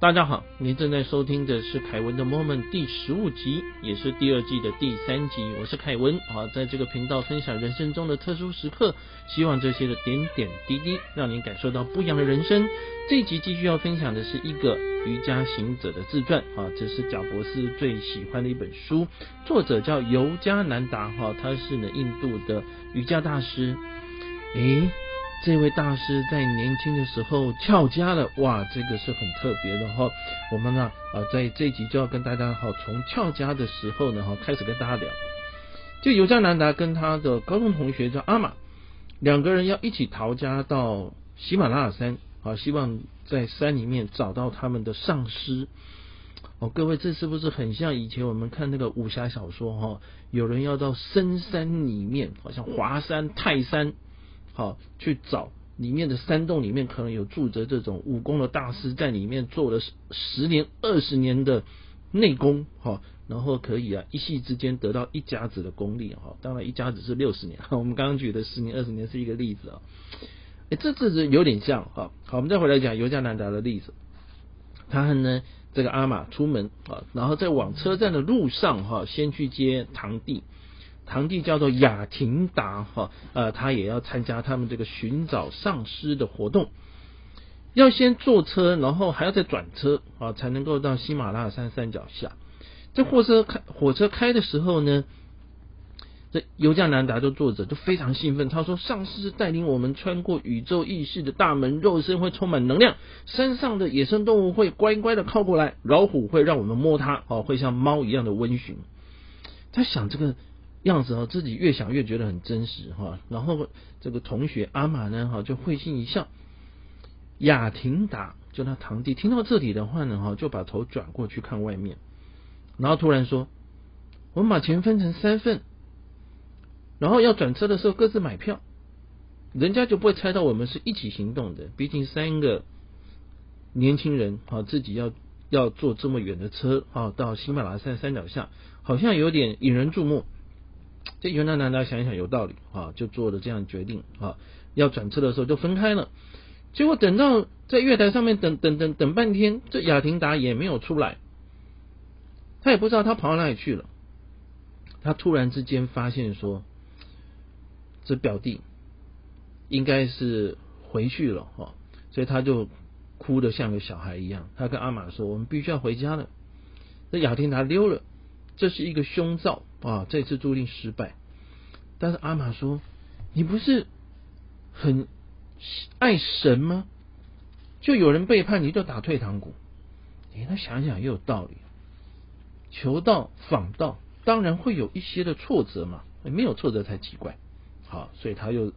大家好，您正在收听的是凯文的 Moment 第十五集，也是第二季的第三集。我是凯文啊，在这个频道分享人生中的特殊时刻，希望这些的点点滴滴让您感受到不一样的人生。这一集继续要分享的是一个瑜伽行者的自传啊，这是贾博士最喜欢的一本书，作者叫尤加南达哈，他是呢印度的瑜伽大师。诶。这位大师在年轻的时候翘家了，哇，这个是很特别的哈。我们呢，啊，在这一集就要跟大家哈，从翘家的时候呢，哈，开始跟大家聊。就尤加南达跟他的高中同学叫阿玛，两个人要一起逃家到喜马拉雅山，啊，希望在山里面找到他们的上师。哦，各位，这是不是很像以前我们看那个武侠小说哈？有人要到深山里面，好像华山、泰山。好，去找里面的山洞里面可能有住着这种武功的大师，在里面做了十年、二十年的内功，哈，然后可以啊一夕之间得到一家子的功力，哈，当然一家子是六十年，我们刚刚举的十年、二十年是一个例子啊，哎，这这是有点像，哈，好，我们再回来讲尤加南达的例子，他和呢这个阿玛出门啊，然后在往车站的路上，哈，先去接堂弟。堂弟叫做雅廷达哈，呃，他也要参加他们这个寻找丧尸的活动，要先坐车，然后还要再转车啊，才能够到喜马拉雅山山脚下。这火车开火车开的时候呢，这尤加南达就坐着就非常兴奋，他说：“丧尸带领我们穿过宇宙意识的大门，肉身会充满能量，山上的野生动物会乖乖的靠过来，老虎会让我们摸它，哦，会像猫一样的温驯。”他想这个。样子哈，自己越想越觉得很真实哈。然后这个同学阿玛呢哈，就会心一笑。雅婷达就他堂弟听到这里的话呢哈，就把头转过去看外面，然后突然说：“我们把钱分成三份，然后要转车的时候各自买票，人家就不会猜到我们是一起行动的。毕竟三个年轻人啊，自己要要坐这么远的车啊，到喜马拉雅山山脚下，好像有点引人注目。”这尤娜南达想一想有道理啊，就做了这样决定啊。要转车的时候就分开了。结果等到在月台上面等等等等半天，这雅婷达也没有出来。他也不知道他跑到哪里去了。他突然之间发现说，这表弟应该是回去了哈，所以他就哭得像个小孩一样。他跟阿玛说：“我们必须要回家了。”这雅婷达溜了，这是一个凶兆。啊，这次注定失败。但是阿玛说：“你不是很爱神吗？就有人背叛你就打退堂鼓。”哎，他想想也有道理。求道访道，当然会有一些的挫折嘛，没有挫折才奇怪。好，所以他又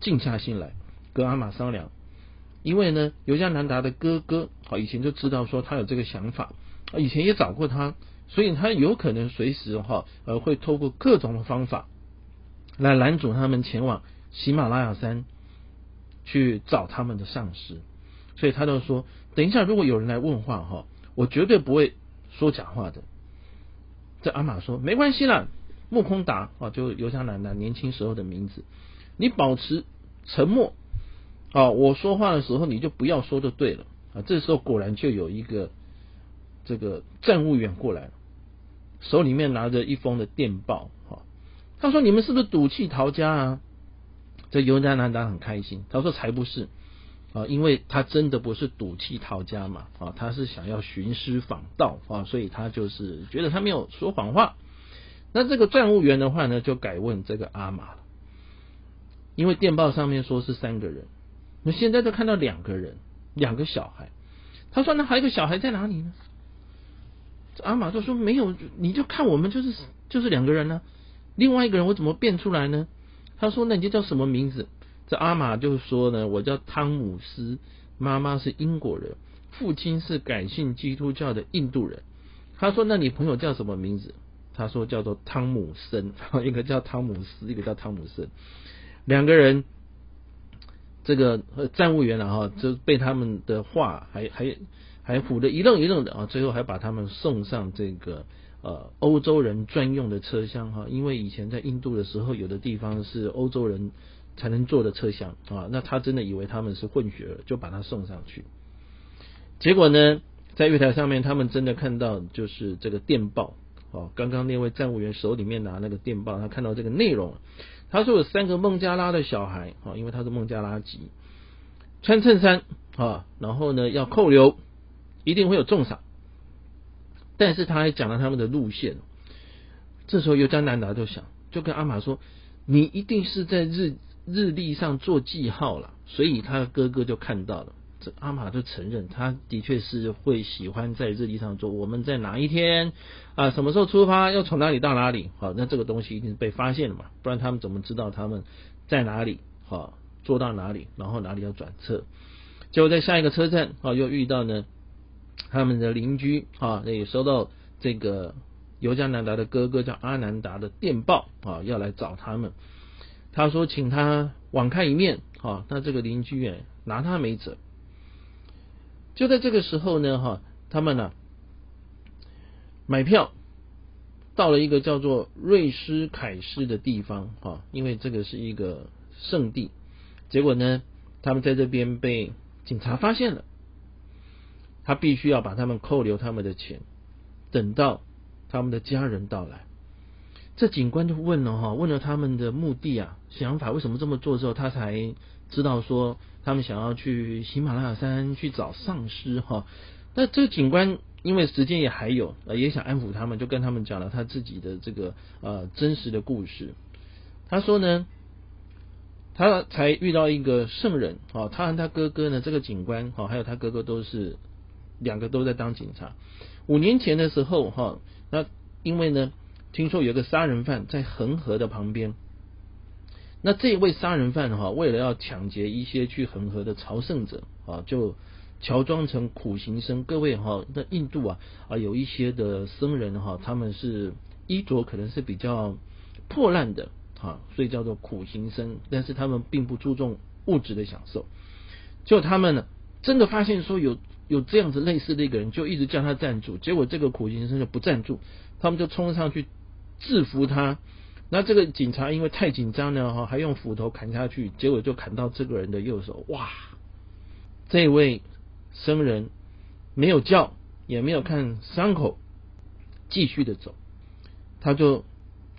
静下心来跟阿玛商量。因为呢，尤加南达的哥哥好以前就知道说他有这个想法，以前也找过他。所以他有可能随时哈呃会透过各种的方法来拦阻他们前往喜马拉雅山去找他们的上司，所以他就说：等一下如果有人来问话哈，我绝对不会说假话的。这阿玛说：没关系啦，木空达啊，就尤加奶奶年轻时候的名字，你保持沉默啊，我说话的时候你就不要说就对了啊。这时候果然就有一个这个站务员过来了。手里面拿着一封的电报，哈，他说：“你们是不是赌气逃家啊？”这尤加南达很开心，他说：“才不是啊，因为他真的不是赌气逃家嘛，啊，他是想要寻师访道啊，所以他就是觉得他没有说谎话。那这个站务员的话呢，就改问这个阿玛了，因为电报上面说是三个人，那现在都看到两个人，两个小孩。他说：那还有一个小孩在哪里呢？”阿玛就说没有，你就看我们就是就是两个人呢。另外一个人我怎么变出来呢？他说那你就叫什么名字？这阿玛就说呢，我叫汤姆斯，妈妈是英国人，父亲是改信基督教的印度人。他说那你朋友叫什么名字？他说叫做汤姆森，一个叫汤姆斯，一个叫汤姆森。两个人这个站务员了哈，就被他们的话还还。还唬得一愣一愣的啊！最后还把他们送上这个呃欧洲人专用的车厢哈，因为以前在印度的时候，有的地方是欧洲人才能坐的车厢啊。那他真的以为他们是混血儿，就把他送上去。结果呢，在月台上面，他们真的看到就是这个电报哦，刚刚那位站务员手里面拿那个电报，他看到这个内容，他说有三个孟加拉的小孩啊，因为他是孟加拉籍，穿衬衫啊，然后呢要扣留，一定会有重赏。但是他还讲了他们的路线，这时候尤加南达就想，就跟阿玛说：“你一定是在日日历上做记号了。”所以他的哥哥就看到了，这阿玛就承认，他的确是会喜欢在日历上做。我们在哪一天啊？什么时候出发？要从哪里到哪里？好，那这个东西一定是被发现了嘛？不然他们怎么知道他们在哪里？好，坐到哪里？然后哪里要转车？结果在下一个车站啊，又遇到呢。他们的邻居啊，也收到这个尤加南达的哥哥叫阿南达的电报啊，要来找他们。他说请他网开一面啊，那这个邻居哎拿他没辙。就在这个时候呢，哈，他们呢买票到了一个叫做瑞斯凯斯的地方啊，因为这个是一个圣地。结果呢，他们在这边被警察发现了。他必须要把他们扣留他们的钱，等到他们的家人到来。这警官就问了哈，问了他们的目的啊、想法，为什么这么做之后，他才知道说他们想要去喜马拉雅山去找丧尸哈。那这个警官因为时间也还有，也想安抚他们，就跟他们讲了他自己的这个呃真实的故事。他说呢，他才遇到一个圣人啊，他和他哥哥呢，这个警官哈，还有他哥哥都是。两个都在当警察。五年前的时候，哈，那因为呢，听说有个杀人犯在恒河的旁边。那这位杀人犯哈，为了要抢劫一些去恒河的朝圣者啊，就乔装成苦行僧。各位哈，那印度啊啊，有一些的僧人哈，他们是衣着可能是比较破烂的啊，所以叫做苦行僧。但是他们并不注重物质的享受。就他们呢，真的发现说有。有这样子类似的一个人，就一直叫他站住，结果这个苦行僧就不站住，他们就冲上去制服他。那这个警察因为太紧张了哈，还用斧头砍下去，结果就砍到这个人的右手。哇！这位僧人没有叫，也没有看伤口，继续的走。他就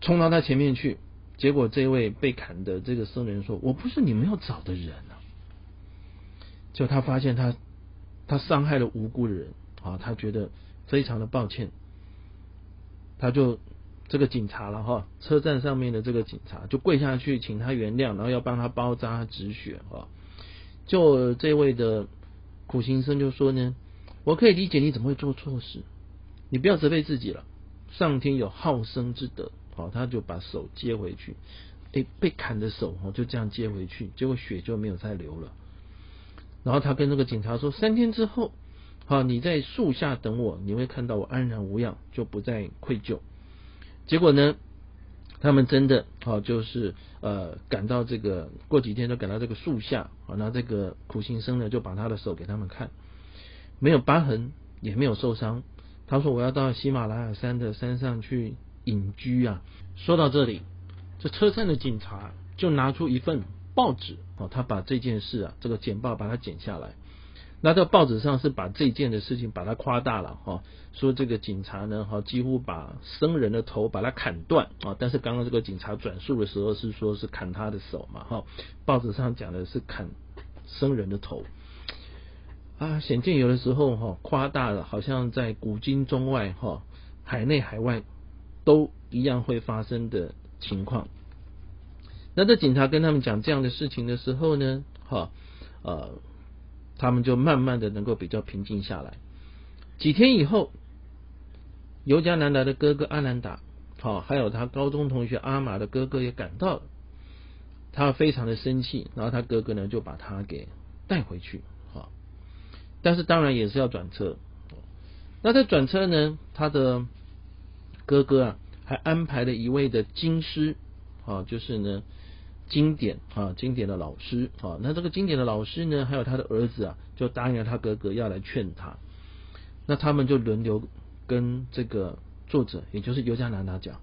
冲到他前面去，结果这位被砍的这个僧人说：“我不是你们要找的人啊！”就他发现他。他伤害了无辜的人啊，他觉得非常的抱歉，他就这个警察了哈，车站上面的这个警察就跪下去请他原谅，然后要帮他包扎止血啊。就这位的苦行僧就说呢，我可以理解你怎么会做错事，你不要责备自己了，上天有好生之德，好，他就把手接回去，被，被砍的手哦就这样接回去，结果血就没有再流了。然后他跟那个警察说：“三天之后，好，你在树下等我，你会看到我安然无恙，就不再愧疚。”结果呢，他们真的好，就是呃，赶到这个过几天就赶到这个树下，好，那这个苦行僧呢就把他的手给他们看，没有疤痕，也没有受伤。他说：“我要到喜马拉雅山的山上去隐居啊。”说到这里，这车站的警察就拿出一份。报纸哦，他把这件事啊，这个简报把它剪下来。那这报纸上是把这件的事情把它夸大了哈，说这个警察呢哈几乎把僧人的头把它砍断啊，但是刚刚这个警察转述的时候是说是砍他的手嘛哈，报纸上讲的是砍僧人的头啊，显见有的时候哈夸大了，好像在古今中外哈海内海外都一样会发生的情况。那这警察跟他们讲这样的事情的时候呢，哈，呃，他们就慢慢的能够比较平静下来。几天以后，尤加南达的哥哥阿南达，好，还有他高中同学阿玛的哥哥也赶到了，他非常的生气，然后他哥哥呢就把他给带回去，好，但是当然也是要转车。那在转车呢，他的哥哥啊还安排了一位的经师，啊，就是呢。经典啊，经典的老师啊，那这个经典的老师呢，还有他的儿子啊，就答应了他哥哥要来劝他。那他们就轮流跟这个作者，也就是尤加南达讲：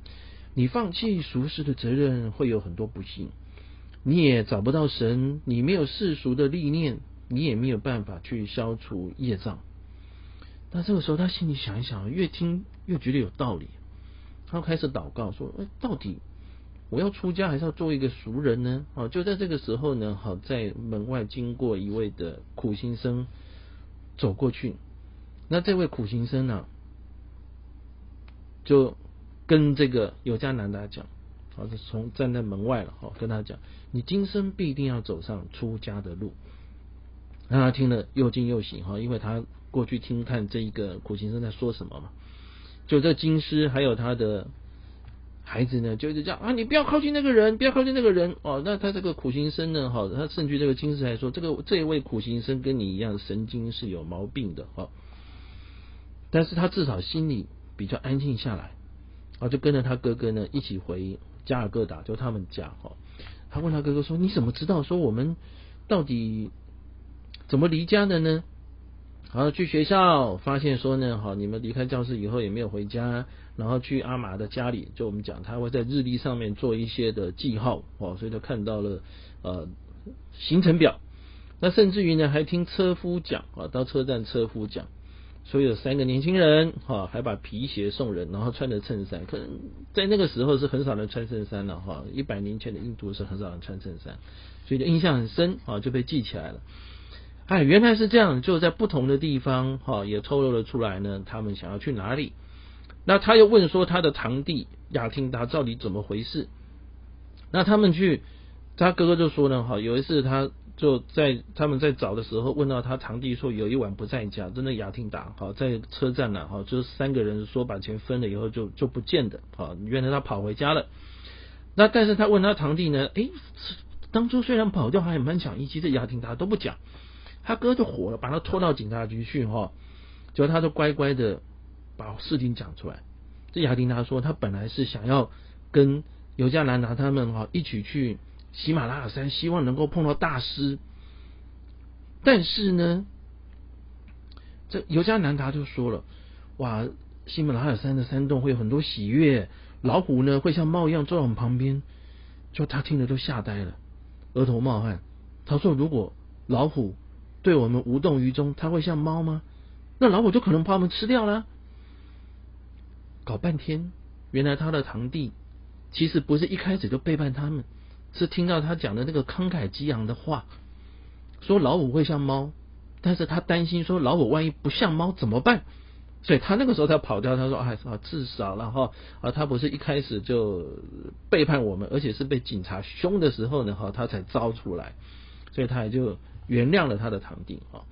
你放弃俗世的责任，会有很多不幸；你也找不到神，你没有世俗的历练，你也没有办法去消除业障。那这个时候他心里想一想，越听越觉得有道理，他开始祷告说：“哎，到底我要出家还是要做一个俗人呢？”哦，就在这个时候呢，好在门外经过一位的苦行僧走过去，那这位苦行僧呢，就跟这个有家男的讲。好，是从站在门外了，好跟他讲，你今生必定要走上出家的路。让他听了又惊又喜哈，因为他过去听看这一个苦行僧在说什么嘛。就这经师还有他的孩子呢，就一直讲啊，你不要靠近那个人，不要靠近那个人哦。那他这个苦行僧呢，哈，他甚至这个经师还说，这个这一位苦行僧跟你一样神经是有毛病的哈。但是他至少心里比较安静下来，啊，就跟着他哥哥呢一起回。加尔各答就他们家哈，他问他哥哥说：“你怎么知道说我们到底怎么离家的呢？”然后去学校发现说呢，好，你们离开教室以后也没有回家，然后去阿玛的家里，就我们讲他会在日历上面做一些的记号哦，所以就看到了呃行程表。那甚至于呢，还听车夫讲啊，到车站车夫讲。所以有三个年轻人，哈，还把皮鞋送人，然后穿着衬衫。可能在那个时候是很少人穿衬衫了，哈，一百年前的印度是很少人穿衬衫，所以就印象很深，啊，就被记起来了。哎，原来是这样，就在不同的地方，哈，也透露了出来呢。他们想要去哪里？那他又问说他的堂弟雅汀达到底怎么回事？那他们去，他哥哥就说呢，哈，有一次他。就在他们在找的时候，问到他堂弟说有一晚不在家，真的雅汀达好在车站呢，好就是三个人说把钱分了以后就就不见的，好原来他跑回家了。那但是他问他堂弟呢，诶，当初虽然跑掉还蛮讲义气，这雅汀达都不讲，他哥就火了，把他拖到警察局去哈，结果他就乖乖的把事情讲出来。这雅丁达说他本来是想要跟尤加兰达他们哈一起去。喜马拉雅山希望能够碰到大师，但是呢，这尤加南达就说了：“哇，喜马拉雅山的山洞会有很多喜悦，老虎呢会像猫一样坐在我们旁边。”就他听了都吓呆了，额头冒汗。他说：“如果老虎对我们无动于衷，他会像猫吗？那老虎就可能把我们吃掉了。”搞半天，原来他的堂弟其实不是一开始就背叛他们。是听到他讲的那个慷慨激昂的话，说老虎会像猫，但是他担心说老虎万一不像猫怎么办？所以他那个时候才跑掉。他说：“哎啊，至少然后啊，他不是一开始就背叛我们，而且是被警察凶的时候呢，哈，他才招出来，所以他也就原谅了他的堂弟啊。”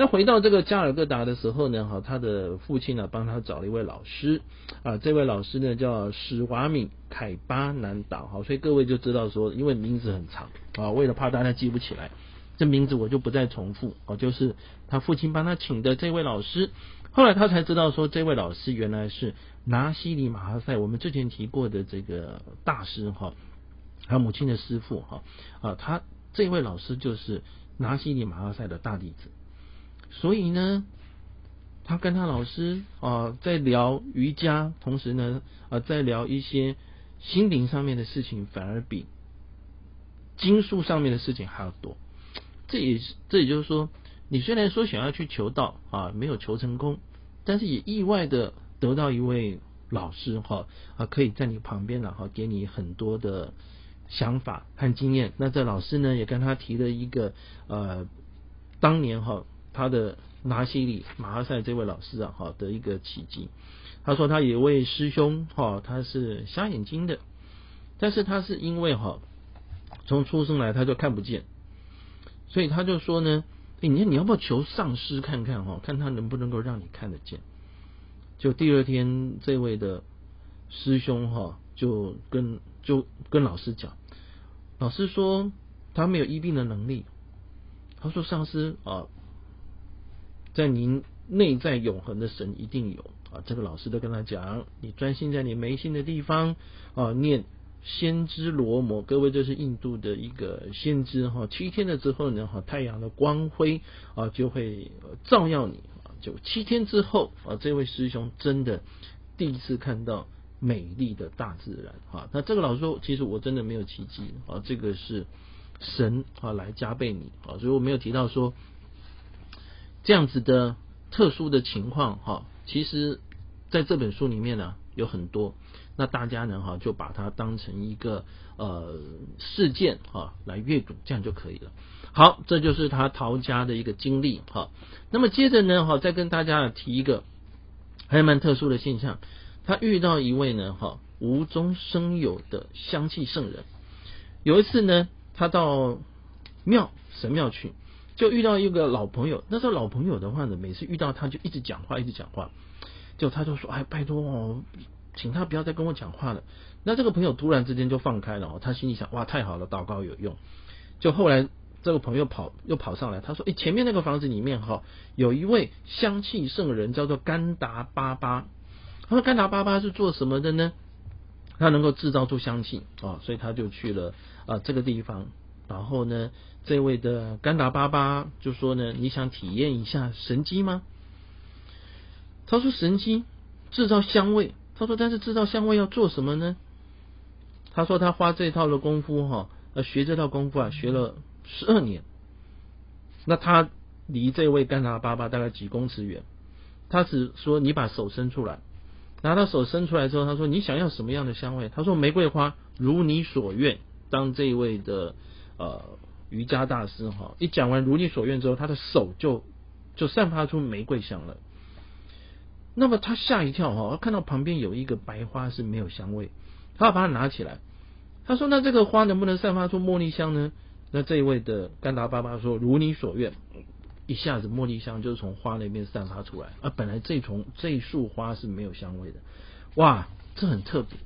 那回到这个加尔各答的时候呢，哈，他的父亲呢帮他找了一位老师啊，这位老师呢叫史瓦米凯巴南岛，哈，所以各位就知道说，因为名字很长啊，为了怕大家记不起来，这名字我就不再重复啊，就是他父亲帮他请的这位老师，后来他才知道说，这位老师原来是拿西里马哈塞，我们之前提过的这个大师哈，他母亲的师傅哈啊，他这位老师就是拿西里马哈赛的大弟子。所以呢，他跟他老师啊在聊瑜伽，同时呢啊在聊一些心灵上面的事情，反而比经术上面的事情还要多。这也是这也就是说，你虽然说想要去求道啊，没有求成功，但是也意外的得到一位老师哈啊，可以在你旁边然后给你很多的想法和经验。那这老师呢也跟他提了一个呃，当年哈。他的拿西里马哈赛这位老师啊，哈的一个奇迹。他说他有位师兄哈，他是瞎眼睛的，但是他是因为哈从出生来他就看不见，所以他就说呢，哎你你要不要求上师看看哈，看他能不能够让你看得见？就第二天这位的师兄哈就跟就跟老师讲，老师说他没有医病的能力。他说上师啊。在您内在永恒的神一定有啊！这个老师都跟他讲，你专心在你眉心的地方啊，念先知罗摩。各位，这是印度的一个先知哈。七天了之后呢，哈，太阳的光辉啊就会照耀你啊。就七天之后啊，这位师兄真的第一次看到美丽的大自然啊。那这个老师说，其实我真的没有奇迹啊，这个是神啊来加倍你啊，所以我没有提到说。这样子的特殊的情况哈，其实在这本书里面呢有很多，那大家呢哈就把它当成一个呃事件哈来阅读，这样就可以了。好，这就是他逃家的一个经历哈。那么接着呢哈，再跟大家提一个还蛮特殊的现象，他遇到一位呢哈无中生有的香气圣人。有一次呢，他到庙神庙去。就遇到一个老朋友，那时候老朋友的话呢，每次遇到他就一直讲话，一直讲话。就他就说：“哎，拜托哦，请他不要再跟我讲话了。”那这个朋友突然之间就放开了哦，他心里想：“哇，太好了，祷告有用。”就后来这个朋友跑又跑上来，他说：“哎，前面那个房子里面哈，有一位香气圣人，叫做甘达巴巴。他说甘达巴巴是做什么的呢？他能够制造出香气啊，所以他就去了啊这个地方。然后呢？”这位的甘达巴巴就说呢：“你想体验一下神机吗？”他说：“神机制造香味。”他说：“但是制造香味要做什么呢？”他说：“他花这套的功夫哈，学这套功夫啊，学了十二年。那他离这位甘达巴巴大概几公尺远。他只说：‘你把手伸出来。’拿到手伸出来之后，他说：‘你想要什么样的香味？’他说：‘玫瑰花，如你所愿。’当这一位的呃。”瑜伽大师哈，一讲完如你所愿之后，他的手就就散发出玫瑰香了。那么他吓一跳哈，看到旁边有一个白花是没有香味，他要把它拿起来。他说：“那这个花能不能散发出茉莉香呢？”那这一位的甘达巴巴说：“如你所愿。”一下子茉莉香就是从花那边散发出来。啊，本来这丛这束花是没有香味的。哇，这很特别。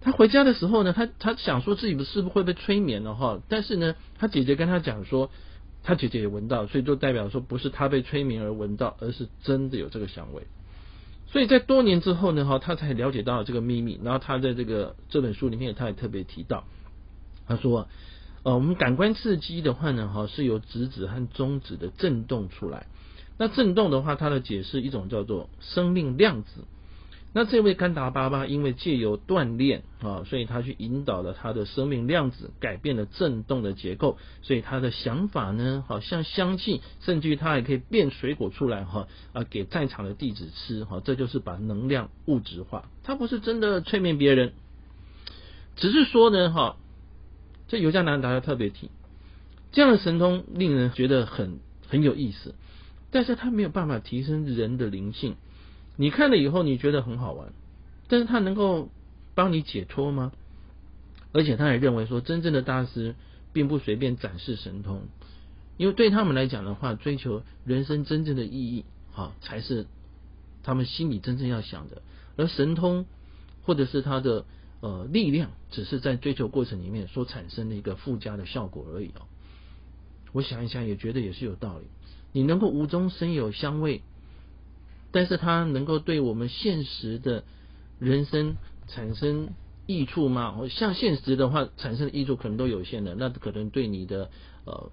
他回家的时候呢，他他想说自己是不是会被催眠了哈？但是呢，他姐姐跟他讲说，他姐姐也闻到，所以就代表说不是他被催眠而闻到，而是真的有这个香味。所以在多年之后呢，哈，他才了解到这个秘密。然后他在这个这本书里面，他也特别提到，他说，呃，我们感官刺激的话呢，哈，是由质子和中子的振动出来。那振动的话，它的解释一种叫做生命量子。那这位甘达巴巴因为借由锻炼啊，所以他去引导了他的生命量子，改变了振动的结构，所以他的想法呢，好像香气，甚至于他还可以变水果出来哈啊，给在场的弟子吃哈，这就是把能量物质化。他不是真的催眠别人，只是说呢哈，这尤加南达要特别提，这样的神通令人觉得很很有意思，但是他没有办法提升人的灵性。你看了以后，你觉得很好玩，但是他能够帮你解脱吗？而且他也认为说，真正的大师并不随便展示神通，因为对他们来讲的话，追求人生真正的意义，哈，才是他们心里真正要想的。而神通或者是他的呃力量，只是在追求过程里面所产生的一个附加的效果而已哦。我想一想，也觉得也是有道理。你能够无中生有香味。但是它能够对我们现实的人生产生益处吗？像现实的话，产生的益处可能都有限的。那可能对你的呃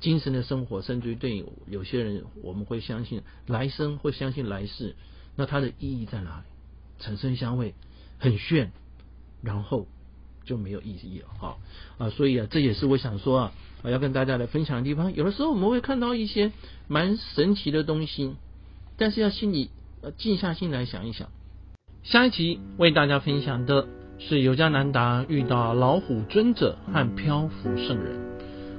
精神的生活，甚至于对有些人，我们会相信来生，会相信来世。那它的意义在哪里？产生香味很炫，然后就没有意义了哈啊！所以啊，这也是我想说啊，我要跟大家来分享的地方。有的时候我们会看到一些蛮神奇的东西。但是要心里静下心来想一想。下一集为大家分享的是尤加南达遇到老虎尊者和漂浮圣人。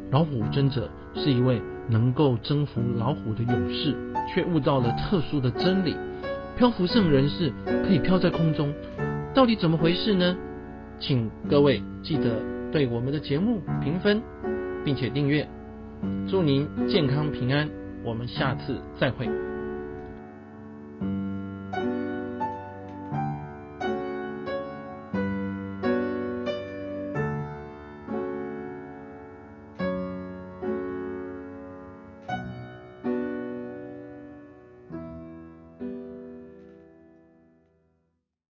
老虎尊者是一位能够征服老虎的勇士，却悟到了特殊的真理。漂浮圣人是可以飘在空中，到底怎么回事呢？请各位记得对我们的节目评分，并且订阅。祝您健康平安，我们下次再会。